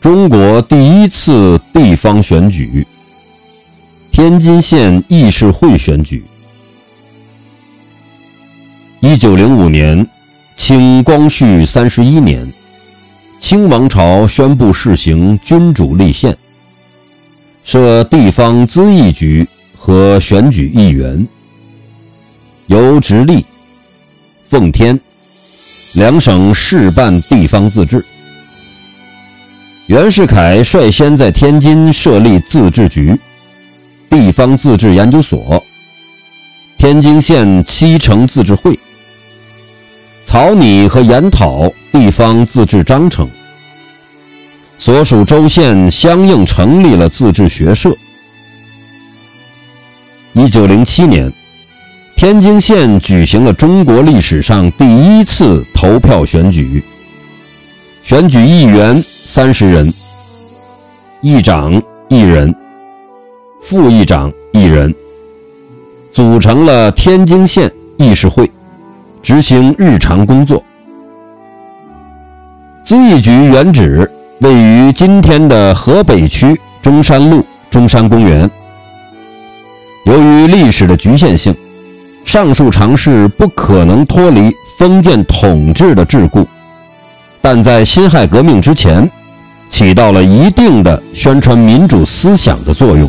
中国第一次地方选举——天津县议事会选举。一九零五年，清光绪三十一年，清王朝宣布试行君主立宪，设地方咨议局和选举议员，由直隶、奉天两省试办地方自治。袁世凯率先在天津设立自治局、地方自治研究所、天津县七城自治会，草拟和研讨地方自治章程。所属州县相应成立了自治学社。一九零七年，天津县举行了中国历史上第一次投票选举，选举议员。三十人，议长一人，副议长一人，组成了天津县议事会，执行日常工作。咨议局原址位于今天的河北区中山路中山公园。由于历史的局限性，上述尝试不可能脱离封建统治的桎梏。但在辛亥革命之前，起到了一定的宣传民主思想的作用。